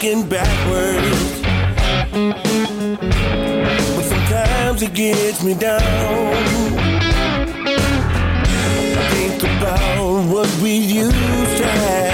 looking backwards. But sometimes it gets me down. I think about what we used to have.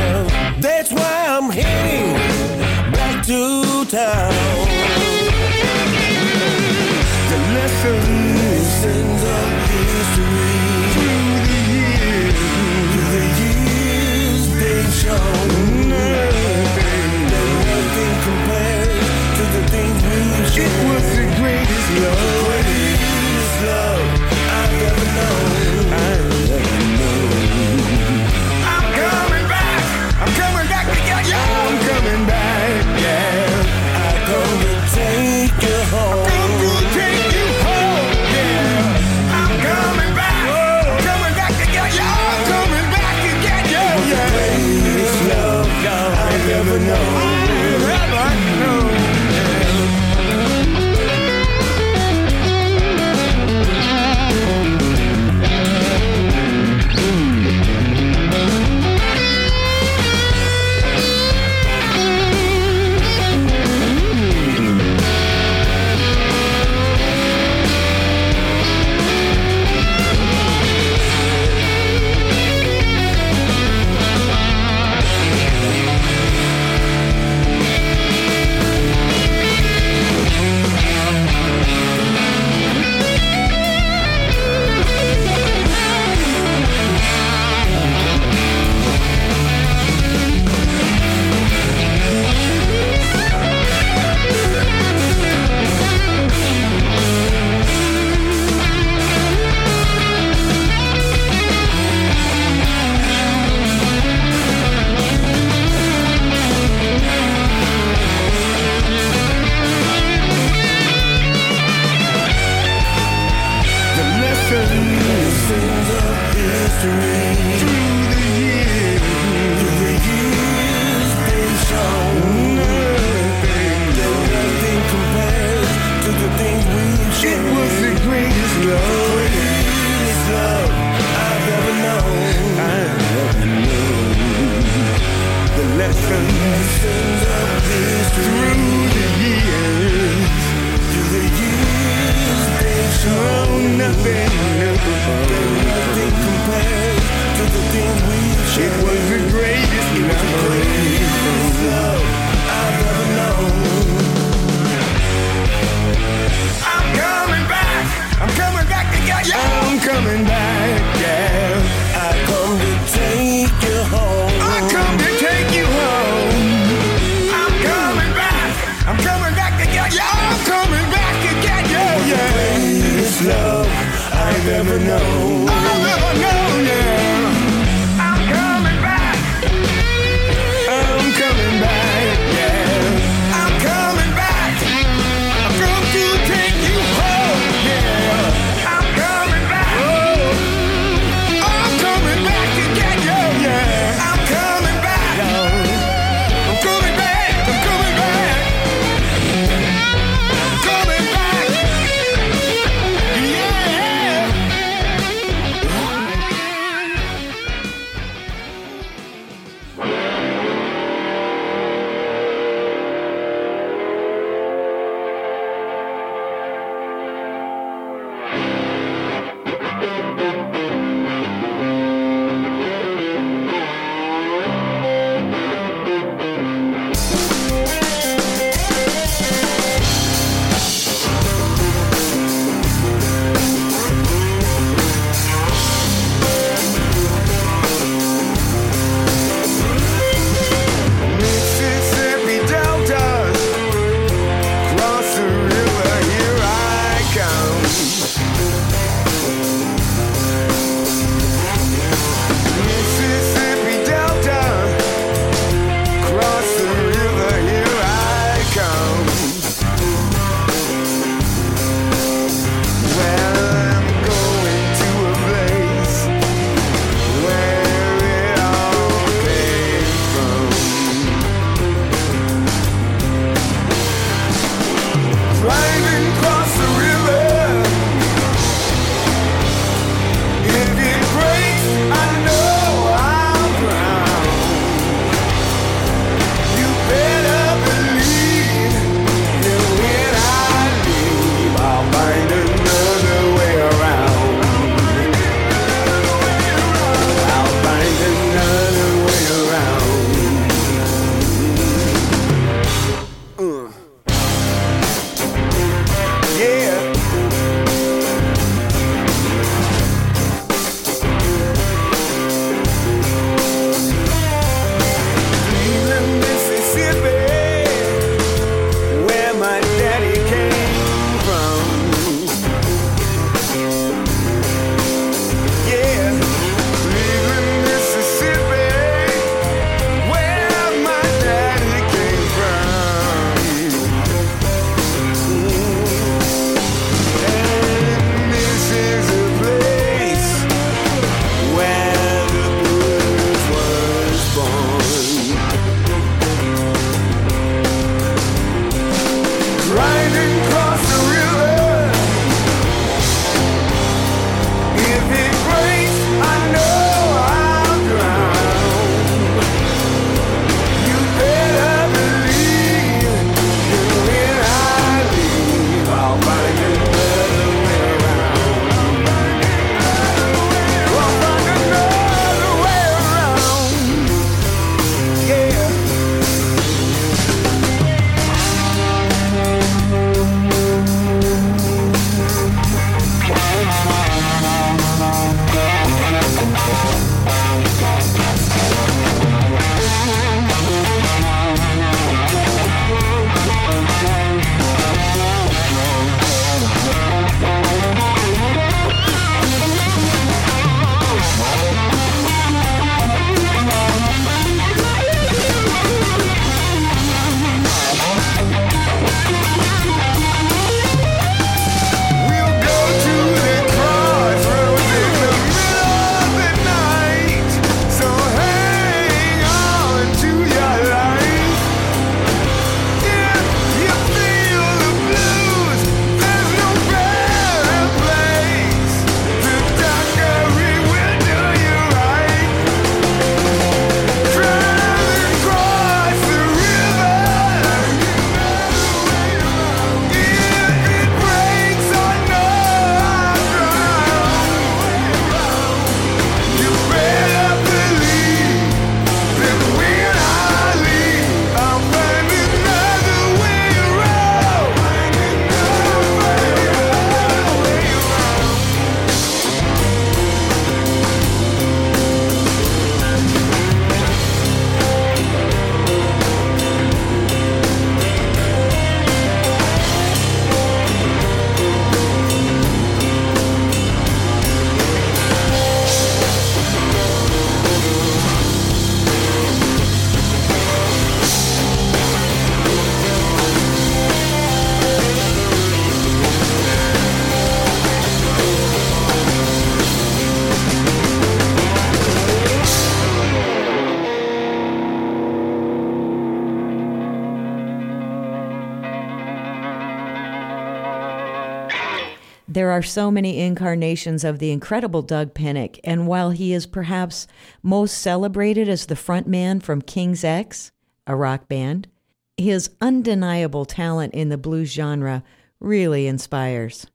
Are so many incarnations of the incredible Doug Pinnick, and while he is perhaps most celebrated as the frontman from King's X, a rock band, his undeniable talent in the blues genre really inspires.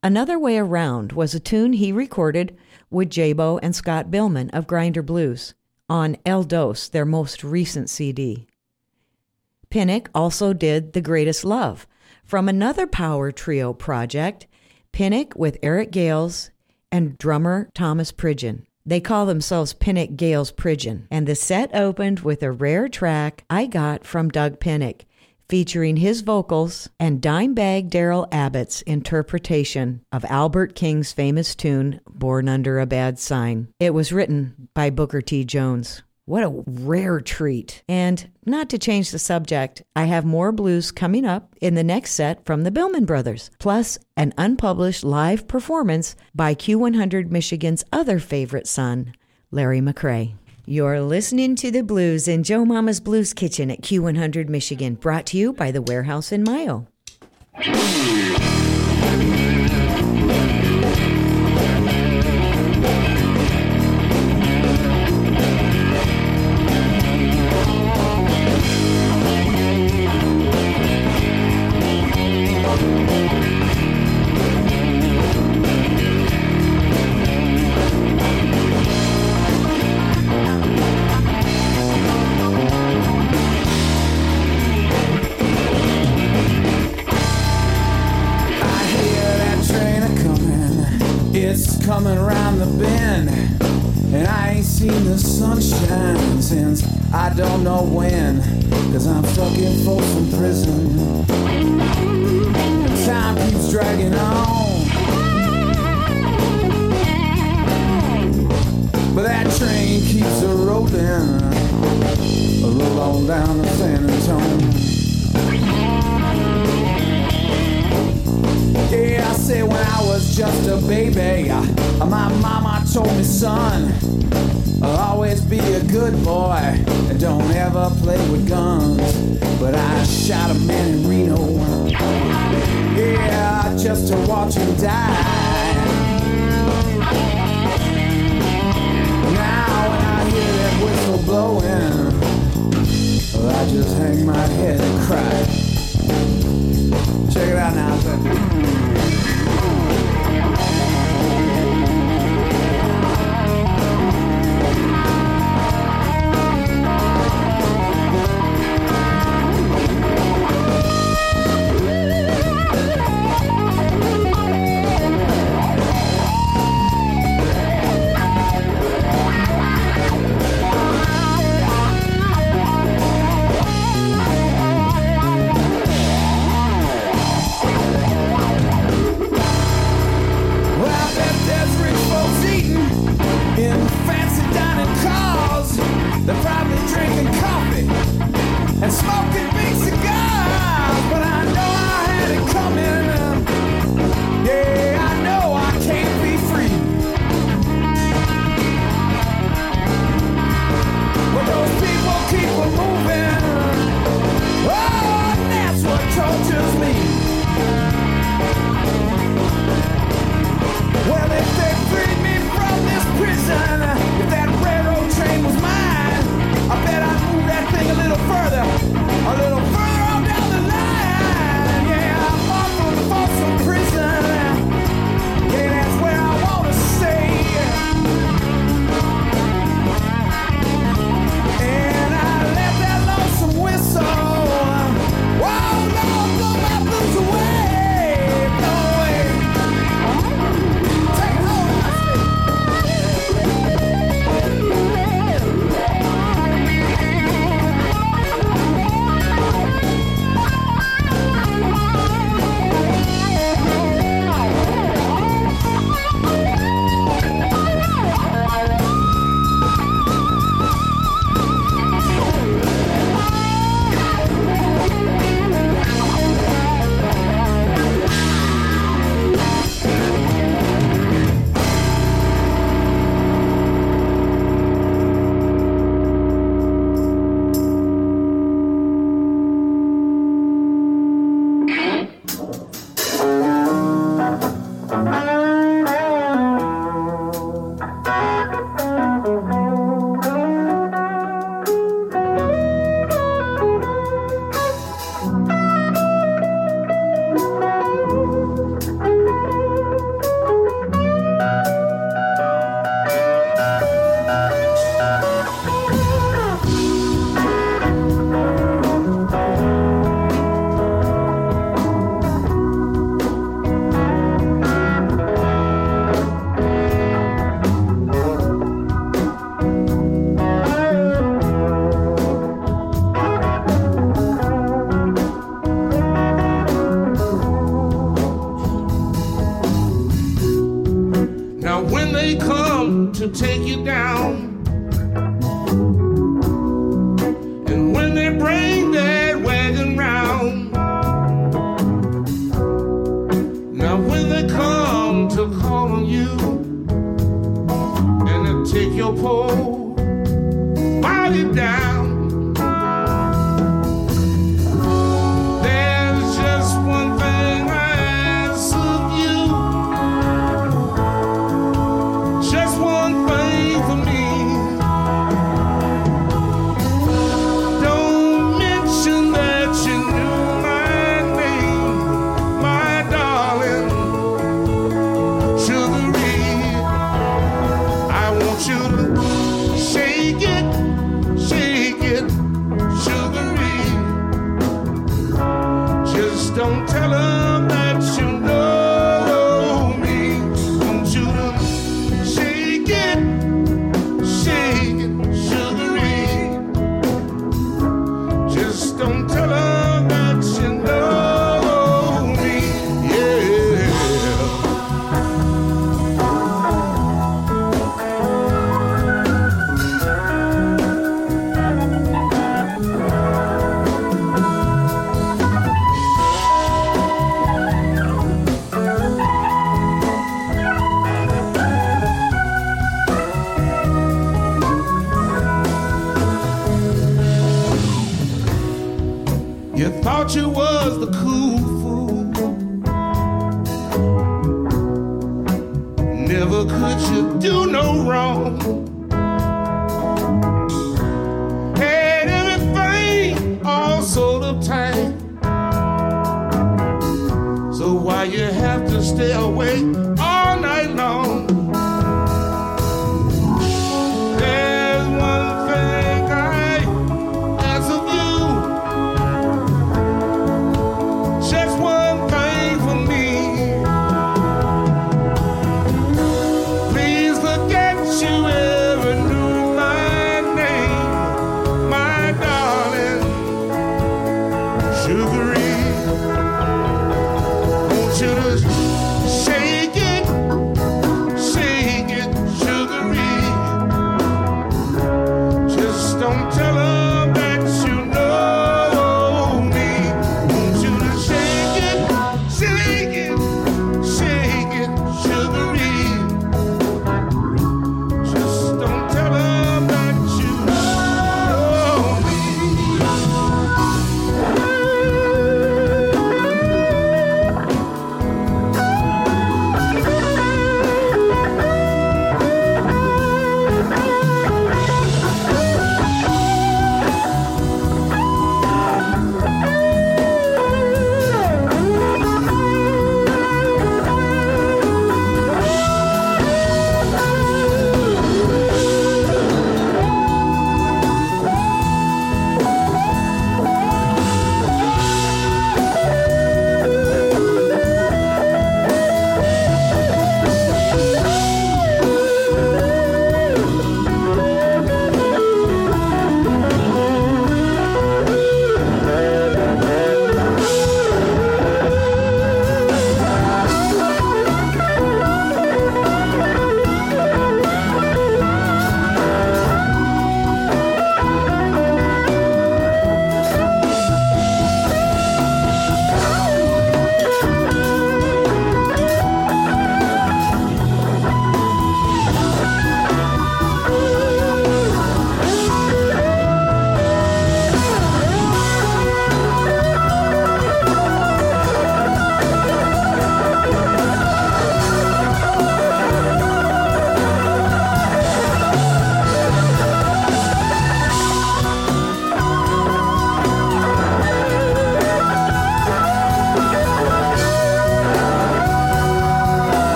Another Way Around was a tune he recorded with Jabo and Scott Bihlman of Grinder Blues on El Dos, their most recent CD. Pinnick also did The Greatest Love from another power trio project Pinnick with Eric Gales and drummer Thomas Pridgen. They call themselves Pinnick Gales Pridgen, and the set opened with a rare track I got from Doug Pinnick, featuring his vocals and Dimebag Darrell Abbott's interpretation of Albert King's famous tune, Born Under a Bad Sign. It was written by Booker T. Jones. What a rare treat. And not to change the subject, I have more blues coming up in the next set from the Bihlman Brothers, plus an unpublished live performance by Q100 Michigan's other favorite son, Larry McCray. You're listening to the blues in Joe Mama's Blues Kitchen at Q100 Michigan, brought to you by the Warehouse in Mayo.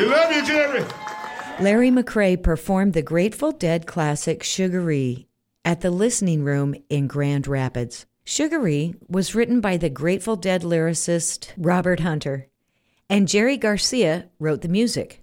We love you, Jerry. Larry McCray performed the Grateful Dead classic Sugaree at the Listening Room in Grand Rapids. Sugaree was written by the Grateful Dead lyricist Robert Hunter, and Jerry Garcia wrote the music.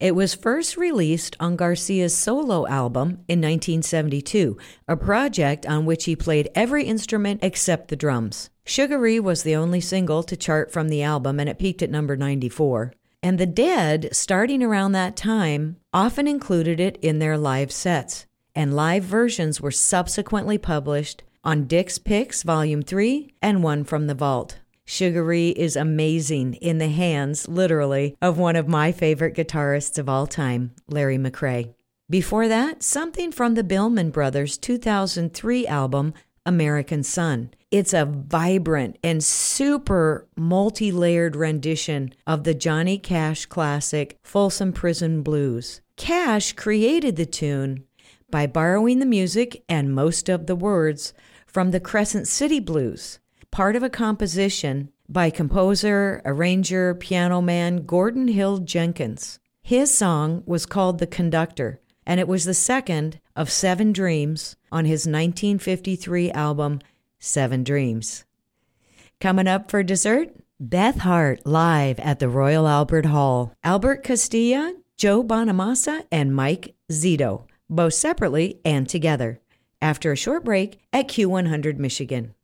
It was first released on Garcia's solo album in 1972, a project on which he played every instrument except the drums. Sugaree was the only single to chart from the album, and it peaked at number 94. And the Dead, starting around that time, often included it in their live sets, and live versions were subsequently published on Dick's Picks Volume 3 and One from the Vault. Sugaree is amazing in the hands, literally, of one of my favorite guitarists of all time, Larry McCray. Before that, something from the Bihlman Brothers' 2003 album, American Son. It's a vibrant and super multi layered rendition of the Johnny Cash classic Folsom Prison Blues. Cash created the tune by borrowing the music and most of the words from the Crescent City Blues part of a composition by composer, arranger, piano man Gordon Hill Jenkins. His song was called The Conductor, and it was the second of seven dreams on his 1953 album, Seven Dreams. Coming up for dessert, Beth Hart live at the Royal Albert Hall. Albert Castiglia, Joe Bonamassa, and Mike Zito, both separately and together. After a short break at Q100 Michigan.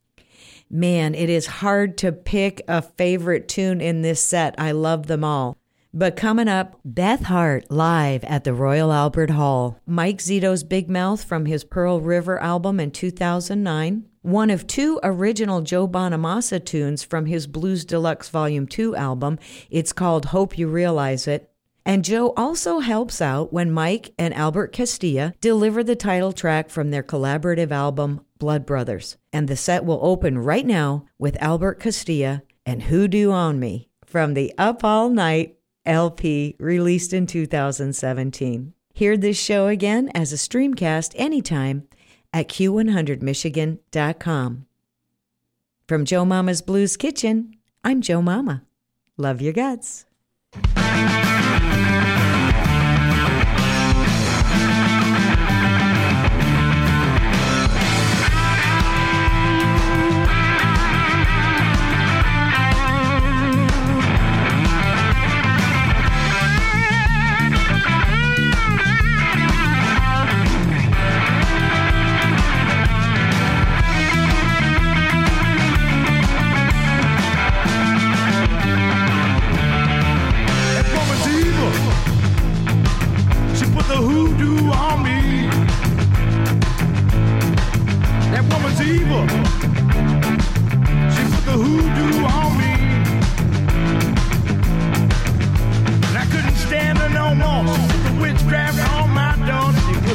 Man, it is hard to pick a favorite tune in this set. I love them all. But coming up, Beth Hart live at the Royal Albert Hall. Mike Zito's Big Mouth from his Pearl River album in 2009. One of two original Joe Bonamassa tunes from his Blues Deluxe Volume 2 album. It's called Hope You Realize It. And Joe also helps out when Mike and Albert Castiglia deliver the title track from their collaborative album, Blood Brothers. And the set will open right now with Albert Castiglia and "Who Hoodoo on Me from the Up All Night LP released in 2017. Hear this show again as a streamcast anytime at q100michigan.com. From Joe Mama's Blues Kitchen, I'm Joe Mama. Love your guts.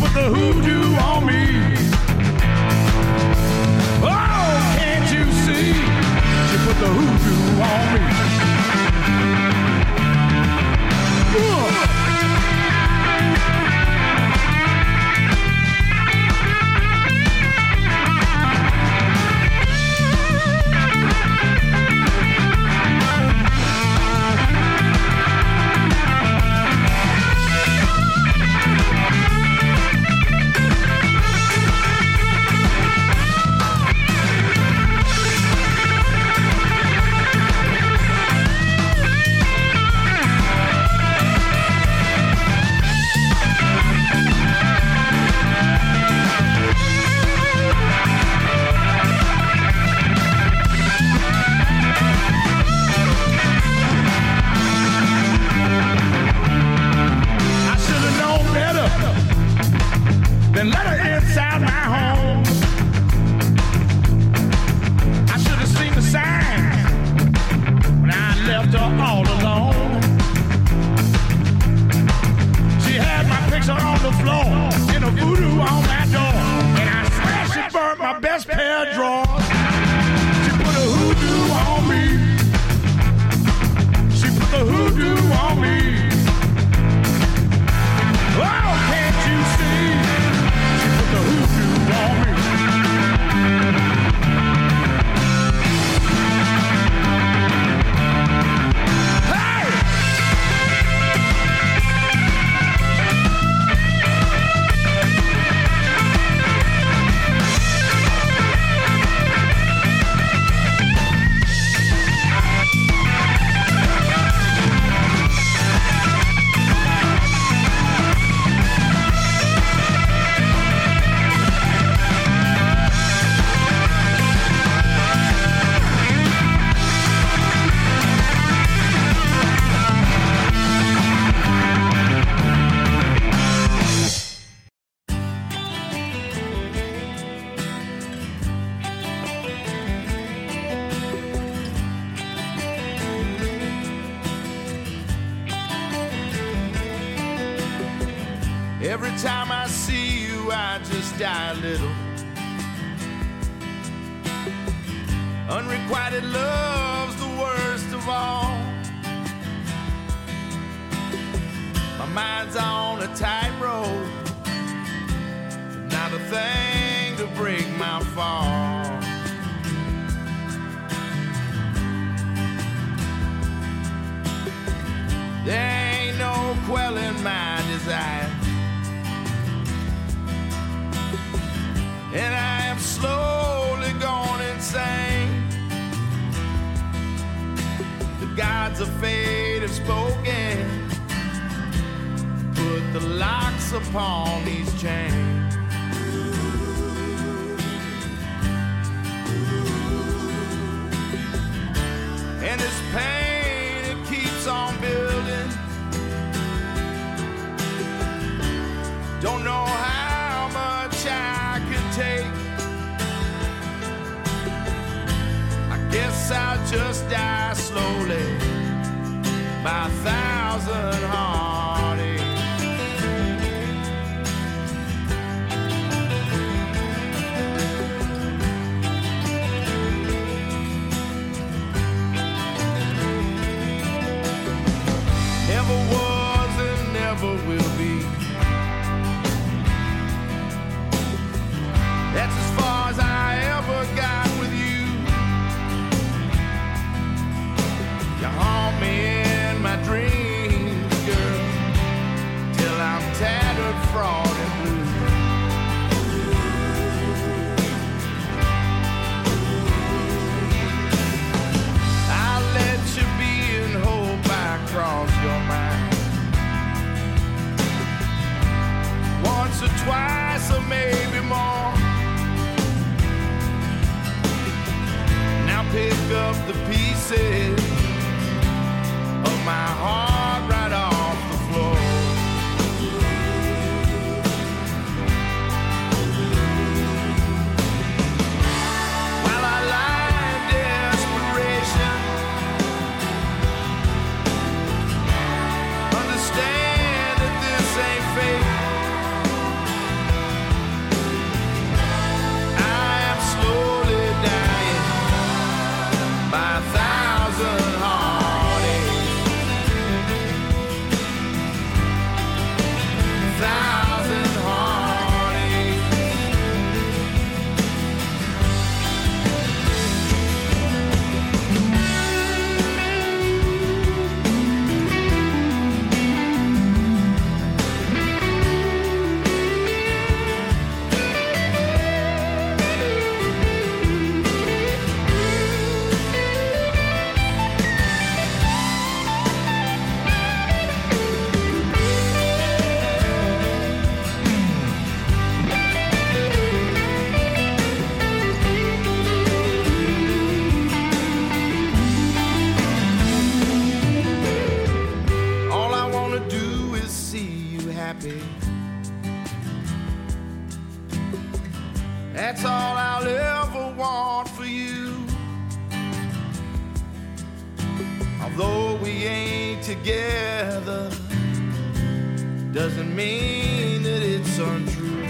put the hoodoo on me. Oh, can't you see? She put the hoodoo on me. all alone. She had my picture on the floor in a voodoo on that door, and I swear it for my best. the fate have spoken. Put the locks upon these chains. And this pain, it keeps on building. Don't know how much I can take. I guess I'll just die slowly by a thousand hearts. or maybe more. Now pick up the pieces of my heart. together doesn't mean that it's untrue.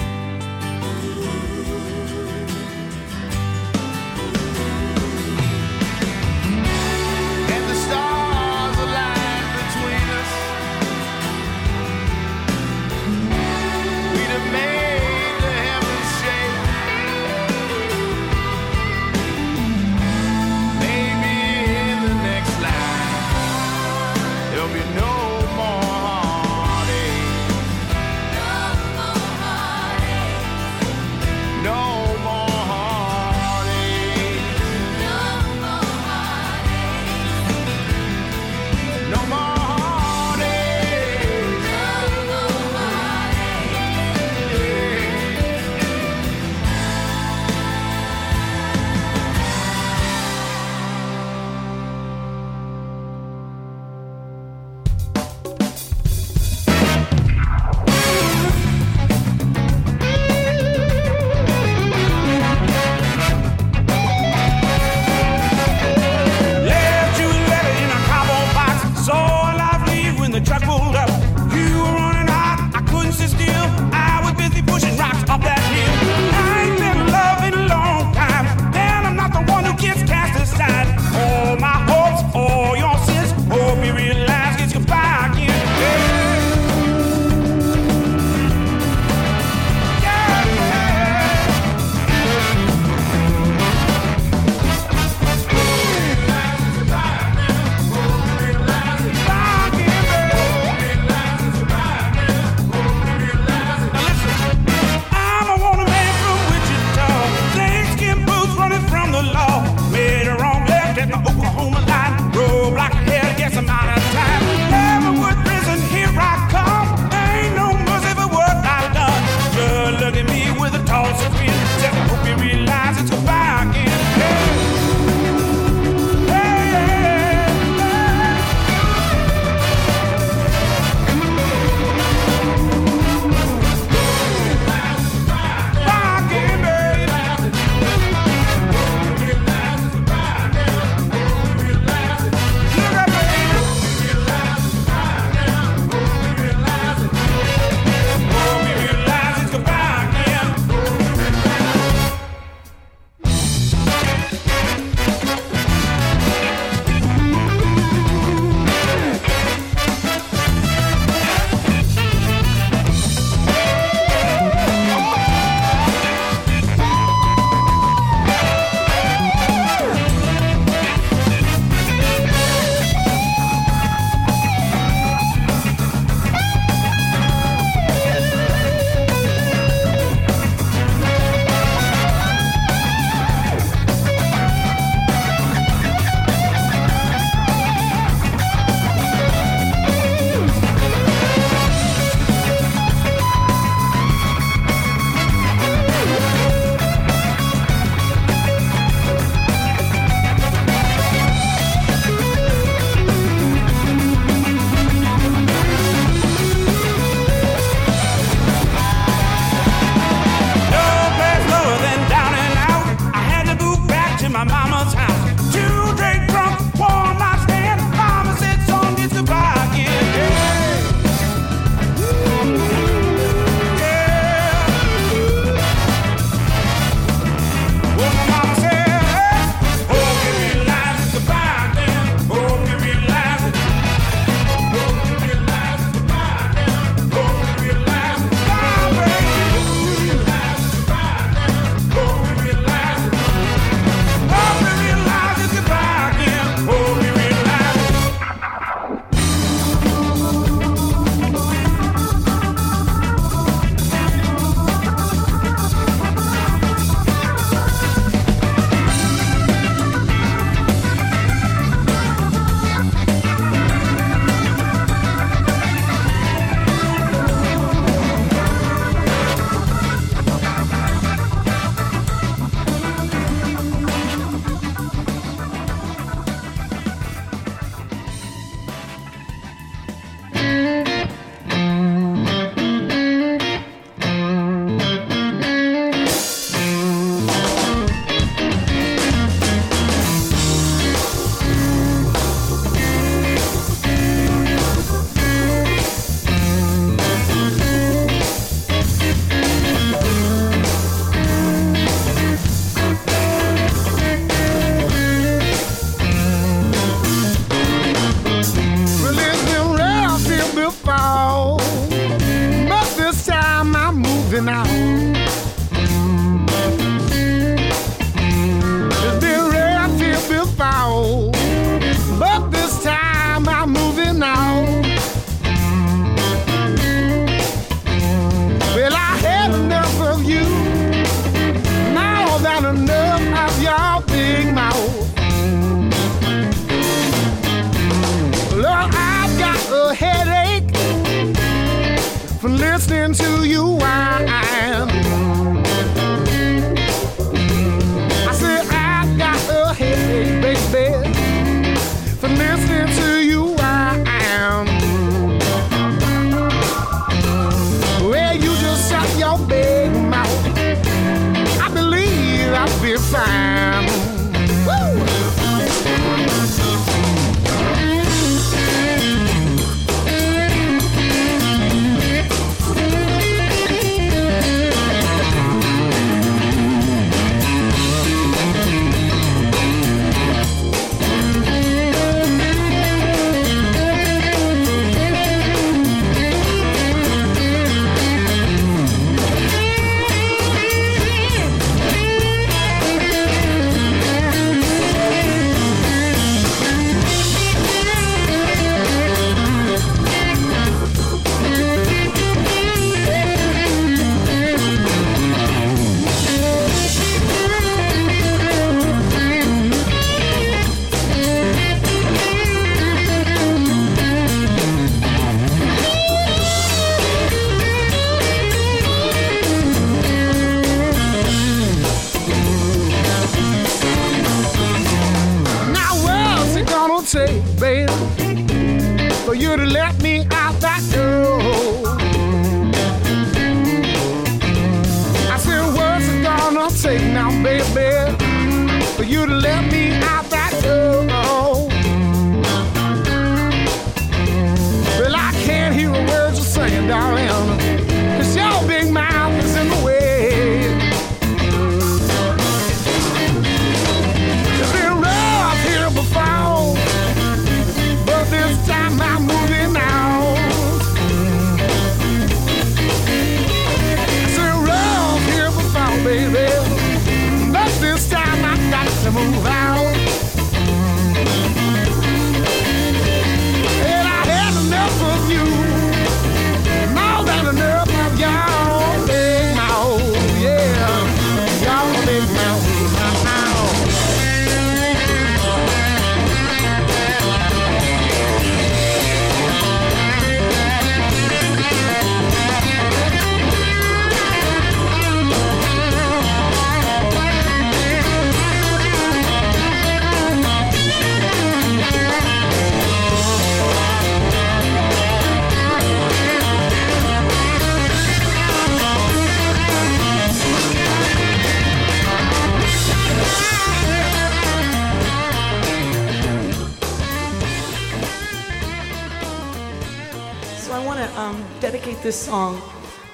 This song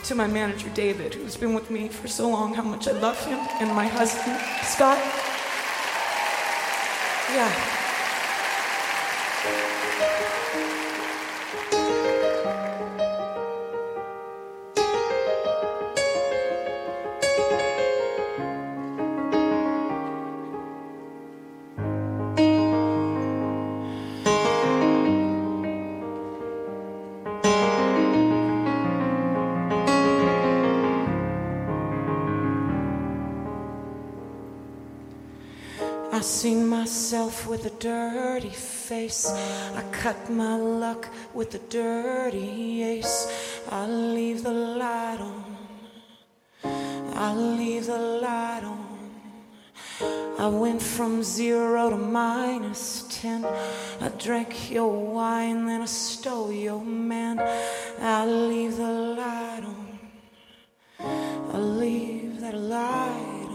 to my manager David, who's been with me for so long, how much I love him, and my husband Scott. Yeah. With a dirty face. I cut my luck with a dirty ace. I leave the light on. I leave the light on. I went from zero to minus ten. I drank your wine, then I stole your man. I leave the light on. I leave that light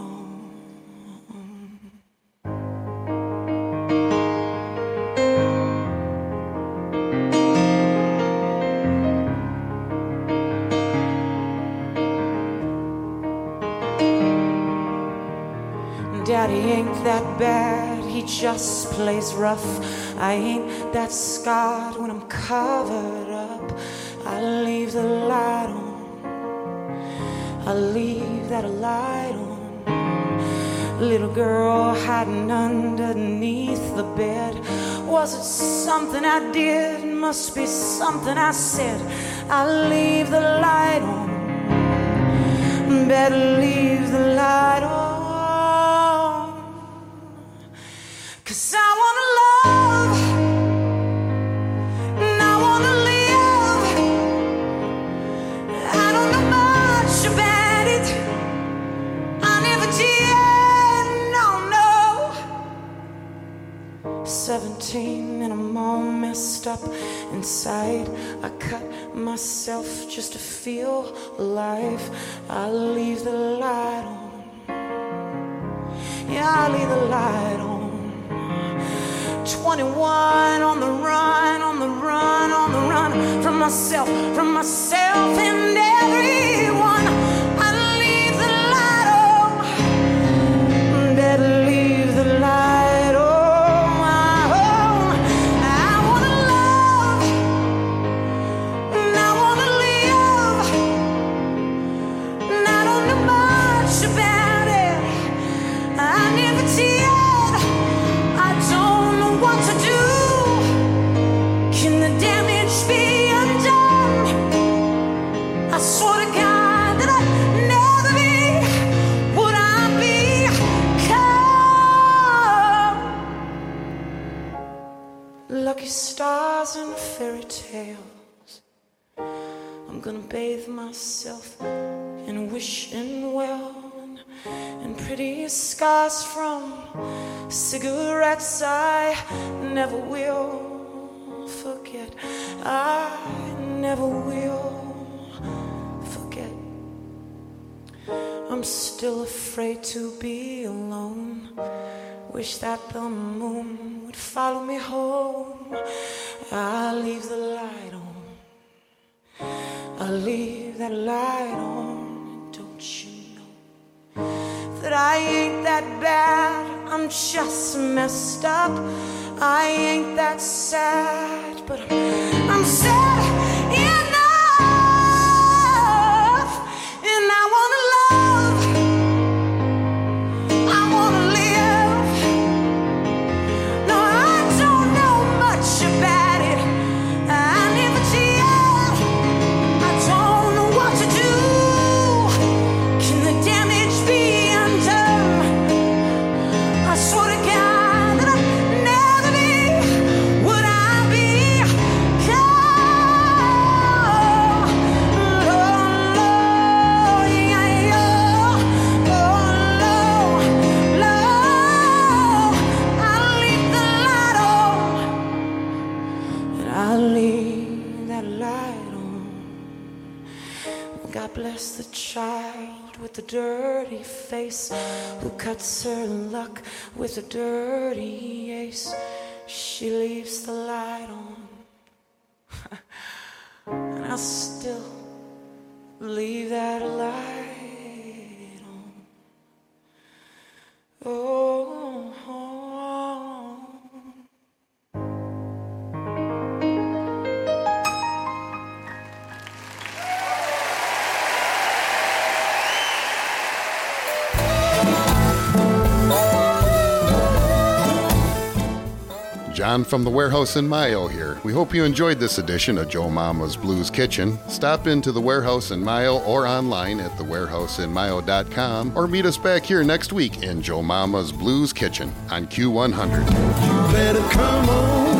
ain't that bad, he just plays rough. I ain't that scarred when I'm covered up. I leave the light on, I leave that light on. Little girl hiding underneath the bed. Was it something I did? Must be something I said. I leave the light on. Better leave the light on. Feel alive. I leave the light on. Yeah, I leave the light on. 21 on the run, on the run, on the run from myself, from myself and everyone. Scars from cigarettes I never never will forget. I never will forget. I'm still afraid to be alone. Wish that the moon would follow me home. I leave the light on. I leave that light on. Don't you know that I ain't that bad? I'm just messed up. I ain't that sad, but I'm, sad The child with the dirty face who cuts her luck with a dirty ace. She leaves the light on, and I still leave that light on. Oh. oh. From the warehouse in Mayo here. We hope you enjoyed this edition of Joe Mama's Blues Kitchen. Stop into the warehouse in Mayo or online at thewarehouseinmayo.com or meet us back here next week in Joe Mama's Blues Kitchen on Q100. Better come on.